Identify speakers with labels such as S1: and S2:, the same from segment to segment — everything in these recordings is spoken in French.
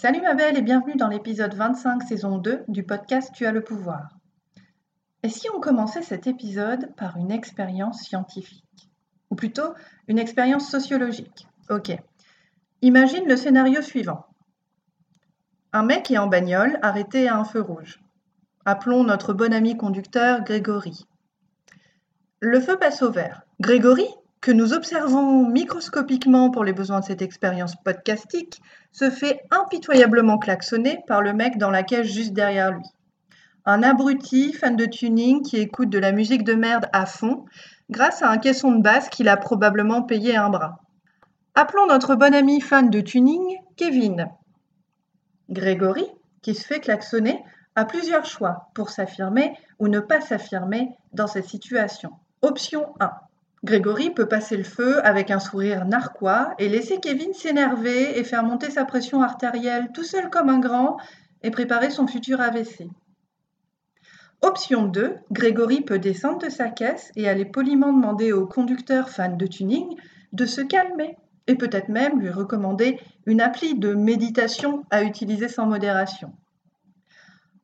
S1: Salut ma belle et bienvenue dans l'épisode 25 saison 2 du podcast Tu as le pouvoir. Et si on commençait cet épisode par une expérience scientifique? Ou plutôt une expérience sociologique? Ok. Imagine le scénario suivant. Un mec est en bagnole arrêté à un feu rouge. Appelons notre bon ami conducteur Grégory. Le feu passe au vert. Grégory, que nous observons microscopiquement pour les besoins de cette expérience podcastique, se fait impitoyablement klaxonner par le mec dans la cage juste derrière lui. Un abruti fan de tuning qui écoute de la musique de merde à fond grâce à un caisson de basse qu'il a probablement payé un bras. Appelons notre bon ami fan de tuning Kevin. Grégory, qui se fait klaxonner, a plusieurs choix pour s'affirmer ou ne pas s'affirmer dans cette situation. Option 1. Grégory peut passer le feu avec un sourire narquois et laisser Kevin s'énerver et faire monter sa pression artérielle tout seul comme un grand et préparer son futur AVC. Option 2, Grégory peut descendre de sa caisse et aller poliment demander au conducteur fan de tuning de se calmer et peut-être même lui recommander une appli de méditation à utiliser sans modération.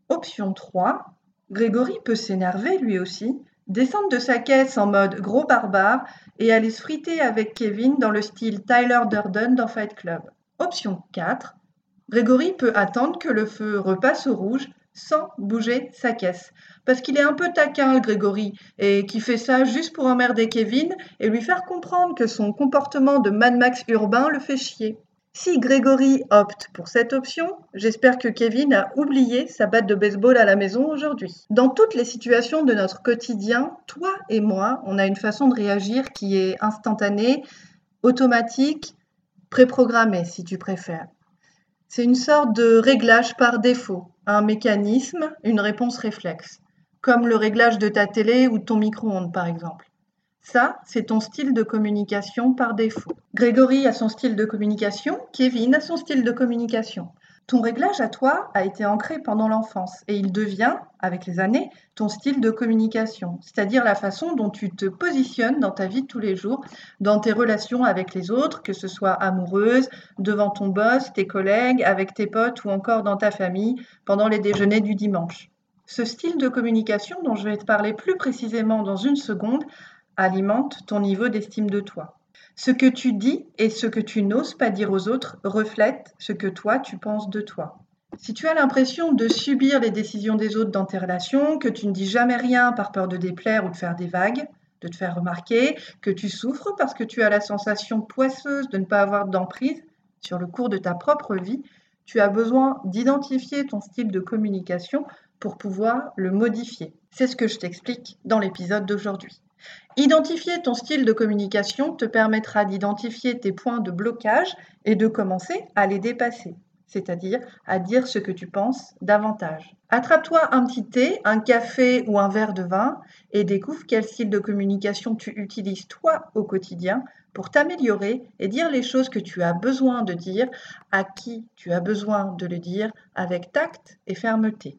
S1: Option 3, Grégory peut s'énerver lui aussi descendre de sa caisse en mode gros barbare et aller se friter avec Kevin dans le style Tyler Durden dans Fight Club. Option 4. Grégory peut attendre que le feu repasse au rouge sans bouger sa caisse. Parce qu'il est un peu taquin, le Grégory, et qui fait ça juste pour emmerder Kevin et lui faire comprendre que son comportement de Mad Max urbain le fait chier. Si Grégory opte pour cette option, j'espère que Kevin a oublié sa batte de baseball à la maison aujourd'hui. Dans toutes les situations de notre quotidien, toi et moi, on a une façon de réagir qui est instantanée, automatique, préprogrammée si tu préfères. C'est une sorte de réglage par défaut, un mécanisme, une réponse réflexe, comme le réglage de ta télé ou de ton micro-ondes par exemple. Ça, c'est ton style de communication par défaut. Grégory a son style de communication, Kevin a son style de communication. Ton réglage à toi a été ancré pendant l'enfance et il devient, avec les années, ton style de communication, c'est-à-dire la façon dont tu te positionnes dans ta vie de tous les jours, dans tes relations avec les autres, que ce soit amoureuse, devant ton boss, tes collègues, avec tes potes ou encore dans ta famille, pendant les déjeuners du dimanche. Ce style de communication dont je vais te parler plus précisément dans une seconde alimente ton niveau d'estime de toi. Ce que tu dis et ce que tu n'oses pas dire aux autres reflètent ce que toi tu penses de toi. Si tu as l'impression de subir les décisions des autres dans tes relations, que tu ne dis jamais rien par peur de déplaire ou de faire des vagues, de te faire remarquer, que tu souffres parce que tu as la sensation poisseuse de ne pas avoir d'emprise sur le cours de ta propre vie, tu as besoin d'identifier ton style de communication pour pouvoir le modifier. C'est ce que je t'explique dans l'épisode d'aujourd'hui. Identifier ton style de communication te permettra d'identifier tes points de blocage et de commencer à les dépasser, c'est-à-dire à dire ce que tu penses davantage. Attrape-toi un petit thé, un café ou un verre de vin et découvre quel style de communication tu utilises toi au quotidien pour t'améliorer et dire les choses que tu as besoin de dire, à qui tu as besoin de le dire, avec tact et fermeté.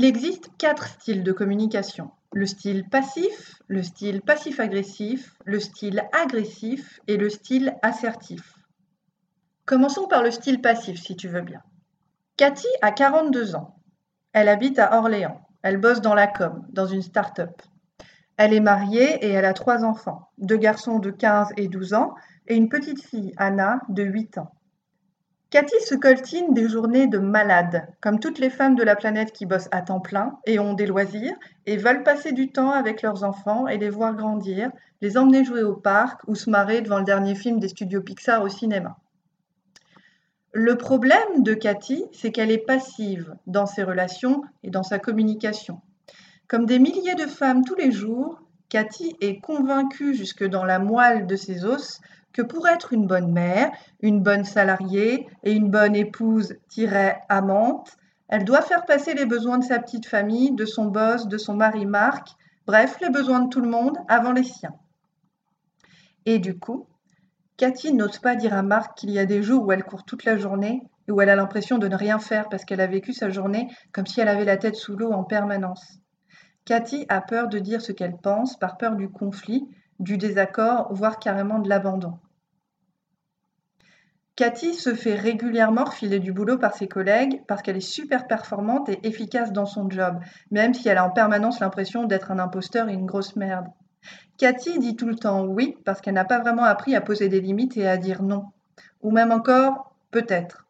S1: Il existe quatre styles de communication. Le style passif, le style passif-agressif, le style agressif et le style assertif. Commençons par le style passif si tu veux bien. Cathy a 42 ans. Elle habite à Orléans. Elle bosse dans la com, dans une start-up. Elle est mariée et elle a trois enfants, deux garçons de 15 et 12 ans et une petite fille, Anna, de 8 ans. Cathy se coltine des journées de malade, comme toutes les femmes de la planète qui bossent à temps plein et ont des loisirs et veulent passer du temps avec leurs enfants et les voir grandir, les emmener jouer au parc ou se marrer devant le dernier film des studios Pixar au cinéma. Le problème de Cathy, c'est qu'elle est passive dans ses relations et dans sa communication. Comme des milliers de femmes tous les jours, Cathy est convaincue jusque dans la moelle de ses os que pour être une bonne mère, une bonne salariée et une bonne épouse-amante, elle doit faire passer les besoins de sa petite famille, de son boss, de son mari Marc, bref, les besoins de tout le monde avant les siens. Et du coup, Cathy n'ose pas dire à Marc qu'il y a des jours où elle court toute la journée et où elle a l'impression de ne rien faire parce qu'elle a vécu sa journée comme si elle avait la tête sous l'eau en permanence. Cathy a peur de dire ce qu'elle pense par peur du conflit, du désaccord, voire carrément de l'abandon. Cathy se fait régulièrement refiler du boulot par ses collègues parce qu'elle est super performante et efficace dans son job, même si elle a en permanence l'impression d'être un imposteur et une grosse merde. Cathy dit tout le temps oui parce qu'elle n'a pas vraiment appris à poser des limites et à dire non. Ou même encore peut-être.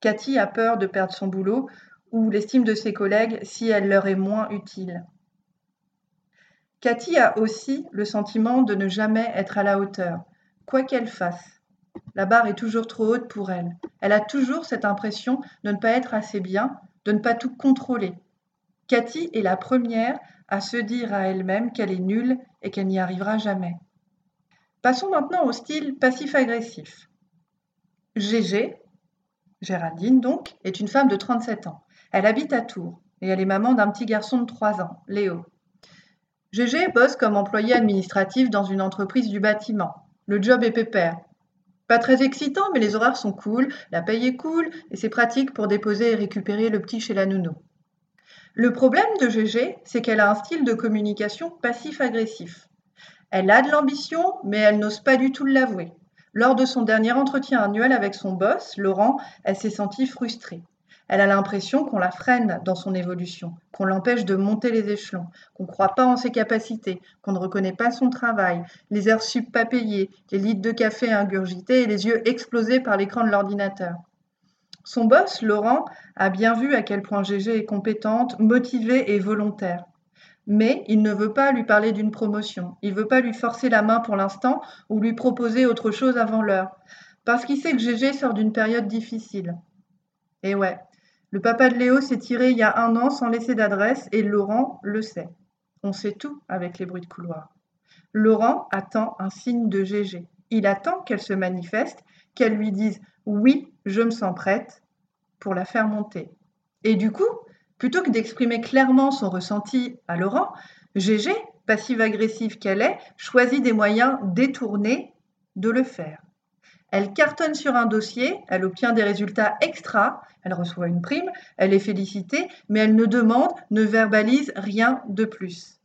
S1: Cathy a peur de perdre son boulot ou l'estime de ses collègues si elle leur est moins utile. Cathy a aussi le sentiment de ne jamais être à la hauteur, quoi qu'elle fasse. La barre est toujours trop haute pour elle. Elle a toujours cette impression de ne pas être assez bien, de ne pas tout contrôler. Cathy est la première à se dire à elle-même qu'elle est nulle et qu'elle n'y arrivera jamais. Passons maintenant au style passif-agressif. Gégé, Géraldine donc, est une femme de 37 ans. Elle habite à Tours et elle est maman d'un petit garçon de 3 ans, Léo. Gégé bosse comme employé administratif dans une entreprise du bâtiment. Le job est pépère. Pas très excitant, mais les horaires sont cool, la paye est cool, et c'est pratique pour déposer et récupérer le petit chez la nounou. Le problème de GG, c'est qu'elle a un style de communication passif-agressif. Elle a de l'ambition, mais elle n'ose pas du tout l'avouer. Lors de son dernier entretien annuel avec son boss, Laurent, elle s'est sentie frustrée. Elle a l'impression qu'on la freine dans son évolution, qu'on l'empêche de monter les échelons, qu'on ne croit pas en ses capacités, qu'on ne reconnaît pas son travail, les heures sup pas payées, les litres de café ingurgités et les yeux explosés par l'écran de l'ordinateur. Son boss, Laurent, a bien vu à quel point Gégé est compétente, motivée et volontaire. Mais il ne veut pas lui parler d'une promotion. Il ne veut pas lui forcer la main pour l'instant ou lui proposer autre chose avant l'heure. Parce qu'il sait que Gégé sort d'une période difficile. Et ouais, le papa de Léo s'est tiré il y a un an sans laisser d'adresse et Laurent le sait. On sait tout avec les bruits de couloir. Laurent attend un signe de Gégé. Il attend qu'elle se manifeste, qu'elle lui dise oui, je me sens prête pour la faire monter. Et du coup, plutôt que d'exprimer clairement son ressenti à Laurent, Gégé, passive-agressive qu'elle est, choisit des moyens détournés de le faire. Elle cartonne sur un dossier, elle obtient des résultats extra, elle reçoit une prime, elle est félicitée, mais elle ne demande, ne verbalise rien de plus.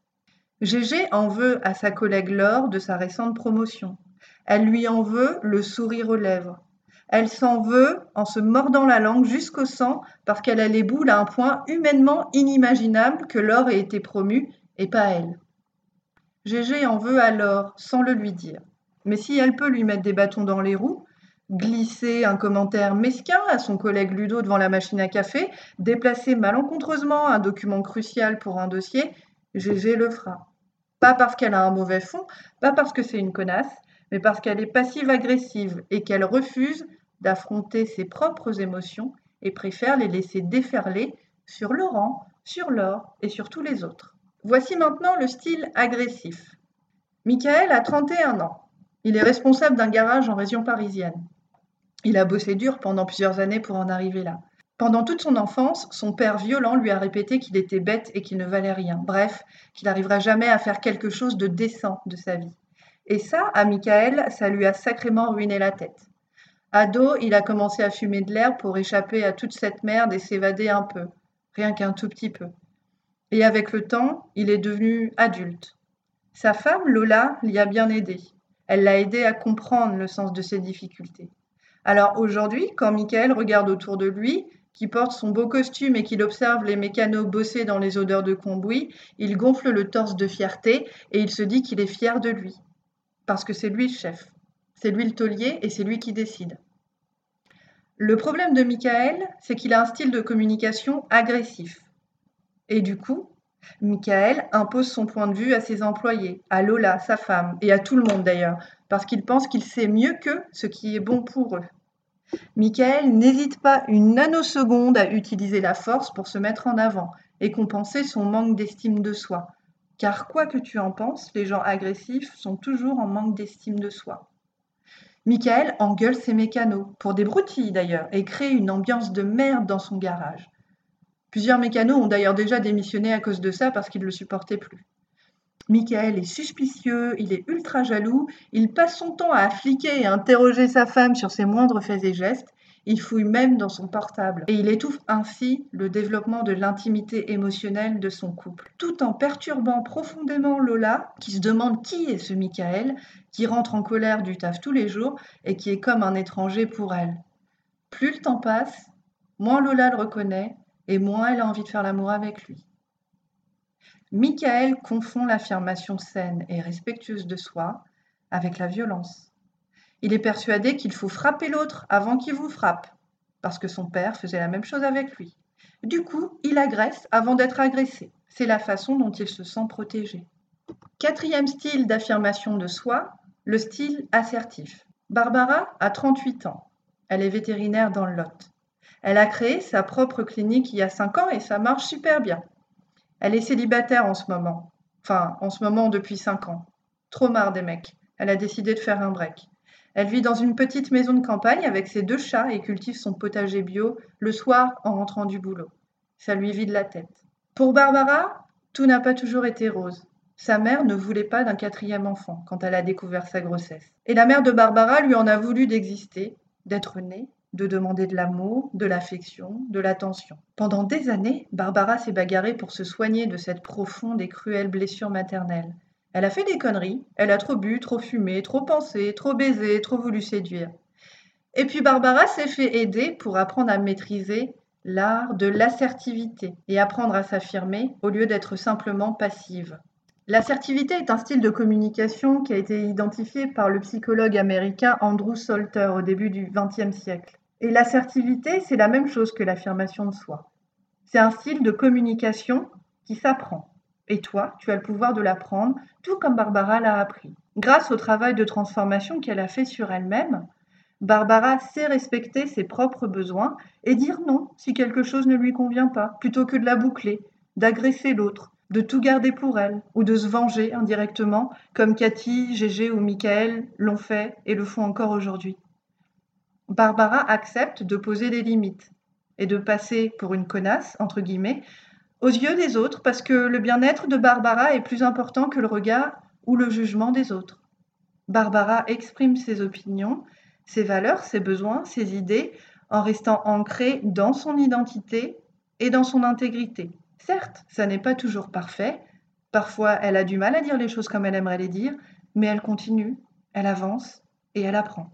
S1: Gégé en veut à sa collègue Laure de sa récente promotion. Elle lui en veut le sourire aux lèvres. Elle s'en veut en se mordant la langue jusqu'au sang parce qu'elle a les boules à un point humainement inimaginable que Laure ait été promue et pas elle. Gégé en veut à Laure sans le lui dire. Mais si elle peut lui mettre des bâtons dans les roues, glisser un commentaire mesquin à son collègue Ludo devant la machine à café, déplacer malencontreusement un document crucial pour un dossier, Gégé le fera. Pas parce qu'elle a un mauvais fond, pas parce que c'est une connasse, mais parce qu'elle est passive-agressive et qu'elle refuse d'affronter ses propres émotions et préfère les laisser déferler sur Laurent, sur Laure et sur tous les autres. Voici maintenant le style agressif. Michael a 31 ans. Il est responsable d'un garage en région parisienne. Il a bossé dur pendant plusieurs années pour en arriver là. Pendant toute son enfance, son père violent lui a répété qu'il était bête et qu'il ne valait rien. Bref, qu'il n'arrivera jamais à faire quelque chose de décent de sa vie. Et ça, à Michael, ça lui a sacrément ruiné la tête. Ado, il a commencé à fumer de l'herbe pour échapper à toute cette merde et s'évader un peu, rien qu'un tout petit peu. Et avec le temps, il est devenu adulte. Sa femme, Lola, l'y a bien aidé. Elle l'a aidé à comprendre le sens de ses difficultés. Alors aujourd'hui, quand Michael regarde autour de lui, qui porte son beau costume et qu'il observe les mécanos bosser dans les odeurs de combouis, il gonfle le torse de fierté et il se dit qu'il est fier de lui. Parce que c'est lui le chef. C'est lui le taulier et c'est lui qui décide. Le problème de Michael, c'est qu'il a un style de communication agressif. Et du coup, Michael impose son point de vue à ses employés, à Lola, sa femme, et à tout le monde d'ailleurs, parce qu'il pense qu'il sait mieux qu'eux ce qui est bon pour eux. Michael n'hésite pas une nanoseconde à utiliser la force pour se mettre en avant et compenser son manque d'estime de soi. car quoi que tu en penses, les gens agressifs sont toujours en manque d'estime de soi. Michael engueule ses mécanos, pour des broutilles d'ailleurs, et crée une ambiance de merde dans son garage. Plusieurs mécanos ont d'ailleurs déjà démissionné à cause de ça parce qu'ils ne le supportaient plus. Michael est suspicieux, il est ultra jaloux, il passe son temps à fliquer et interroger sa femme sur ses moindres faits et gestes, il fouille même dans son portable et il étouffe ainsi le développement de l'intimité émotionnelle de son couple, tout en perturbant profondément Lola, qui se demande qui est ce Michael, qui rentre en colère du taf tous les jours et qui est comme un étranger pour elle. Plus le temps passe, moins Lola le reconnaît et moins elle a envie de faire l'amour avec lui. Michael confond l'affirmation saine et respectueuse de soi avec la violence. Il est persuadé qu'il faut frapper l'autre avant qu'il vous frappe, parce que son père faisait la même chose avec lui. Du coup, il agresse avant d'être agressé. C'est la façon dont il se sent protégé. Quatrième style d'affirmation de soi, le style assertif. Barbara a 38 ans. Elle est vétérinaire dans le Lot. Elle a créé sa propre clinique il y a 5 ans et ça marche super bien. Elle est célibataire en ce moment. Enfin, en ce moment depuis cinq ans. Trop marre des mecs. Elle a décidé de faire un break. Elle vit dans une petite maison de campagne avec ses deux chats et cultive son potager bio le soir en rentrant du boulot. Ça lui vide la tête. Pour Barbara, tout n'a pas toujours été rose. Sa mère ne voulait pas d'un quatrième enfant quand elle a découvert sa grossesse. Et la mère de Barbara lui en a voulu d'exister, d'être née, de demander de l'amour, de l'affection, de l'attention. Pendant des années, Barbara s'est bagarrée pour se soigner de cette profonde et cruelle blessure maternelle. Elle a fait des conneries, elle a trop bu, trop fumé, trop pensé, trop baisé, trop voulu séduire. Et puis Barbara s'est fait aider pour apprendre à maîtriser l'art de l'assertivité et apprendre à s'affirmer au lieu d'être simplement passive. L'assertivité est un style de communication qui a été identifié par le psychologue américain Andrew Salter au début du XXe siècle. Et l'assertivité, c'est la même chose que l'affirmation de soi. C'est un style de communication qui s'apprend. Et toi, tu as le pouvoir de l'apprendre, tout comme Barbara l'a appris. Grâce au travail de transformation qu'elle a fait sur elle-même, Barbara sait respecter ses propres besoins et dire non si quelque chose ne lui convient pas, plutôt que de la boucler, d'agresser l'autre, de tout garder pour elle, ou de se venger indirectement, comme Cathy, Gégé ou Michael l'ont fait et le font encore aujourd'hui. Barbara accepte de poser des limites et de passer pour une connasse, entre guillemets, aux yeux des autres parce que le bien-être de Barbara est plus important que le regard ou le jugement des autres. Barbara exprime ses opinions, ses valeurs, ses besoins, ses idées en restant ancrée dans son identité et dans son intégrité. Certes, ça n'est pas toujours parfait, parfois elle a du mal à dire les choses comme elle aimerait les dire, mais elle continue, elle avance et elle apprend.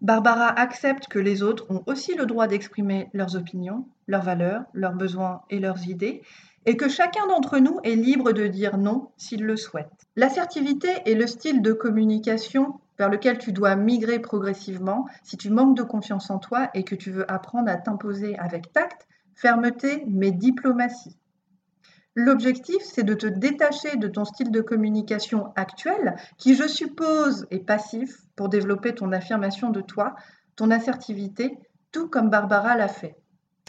S1: Barbara accepte que les autres ont aussi le droit d'exprimer leurs opinions, leurs valeurs, leurs besoins et leurs idées, et que chacun d'entre nous est libre de dire non s'il le souhaite. L'assertivité est le style de communication vers lequel tu dois migrer progressivement si tu manques de confiance en toi et que tu veux apprendre à t'imposer avec tact, fermeté, mais diplomatie. L'objectif, c'est de te détacher de ton style de communication actuel, qui, je suppose, est passif pour développer ton affirmation de toi, ton assertivité, tout comme Barbara l'a fait.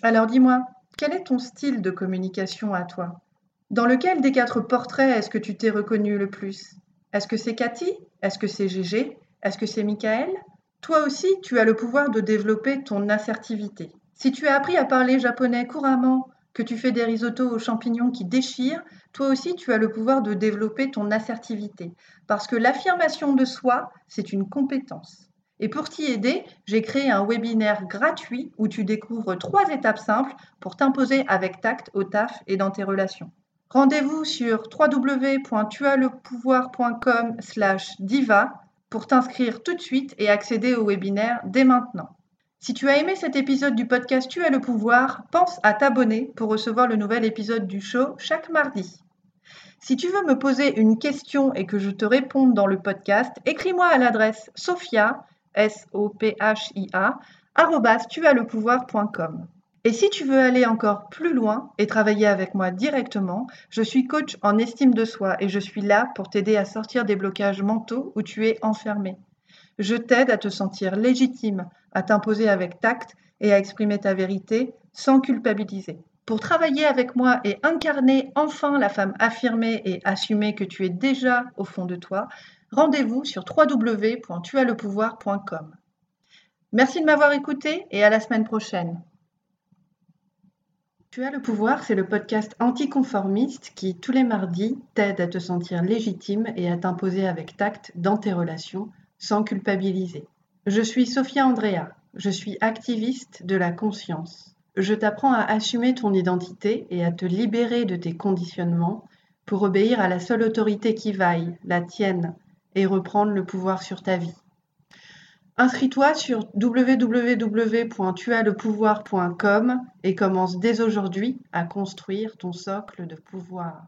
S1: Alors dis-moi, quel est ton style de communication à toi? Dans lequel des quatre portraits est-ce que tu t'es reconnu le plus? Est-ce que c'est Cathy? Est-ce que c'est Gégé? Est-ce que c'est Michael? Toi aussi, tu as le pouvoir de développer ton assertivité. Si tu as appris à parler japonais couramment, tu fais des risottos aux champignons qui déchirent, toi aussi tu as le pouvoir de développer ton assertivité. Parce que l'affirmation de soi, c'est une compétence. Et pour t'y aider, j'ai créé un webinaire gratuit où tu découvres trois étapes simples pour t'imposer avec tact au taf et dans tes relations. Rendez-vous sur www.tuaslepouvoir.com diva pour t'inscrire tout de suite et accéder au webinaire dès maintenant. Si tu as aimé cet épisode du podcast Tu as le pouvoir, pense à t'abonner pour recevoir le nouvel épisode du show chaque mardi. Si tu veux me poser une question et que je te réponde dans le podcast, écris-moi à l'adresse sophia, S-O-P-H-I-A, tuaslepouvoir.com. Et si tu veux aller encore plus loin et travailler avec moi directement, je suis coach en estime de soi et je suis là pour t'aider à sortir des blocages mentaux où tu es enfermé. Je t'aide à te sentir légitime, à t'imposer avec tact et à exprimer ta vérité sans culpabiliser. Pour travailler avec moi et incarner enfin la femme affirmée et assumée que tu es déjà au fond de toi, rendez-vous sur www.tuaslepouvoir.com. Merci de m'avoir écouté et à la semaine prochaine. Tu as le pouvoir, c'est le podcast anticonformiste qui, tous les mardis, t'aide à te sentir légitime et à t'imposer avec tact dans tes relations sans culpabiliser. Je suis Sophia Andrea, je suis activiste de la conscience. Je t'apprends à assumer ton identité et à te libérer de tes conditionnements pour obéir à la seule autorité qui vaille, la tienne, et reprendre le pouvoir sur ta vie. Inscris-toi sur www.tuaslepouvoir.com et commence dès aujourd'hui à construire ton socle de pouvoir.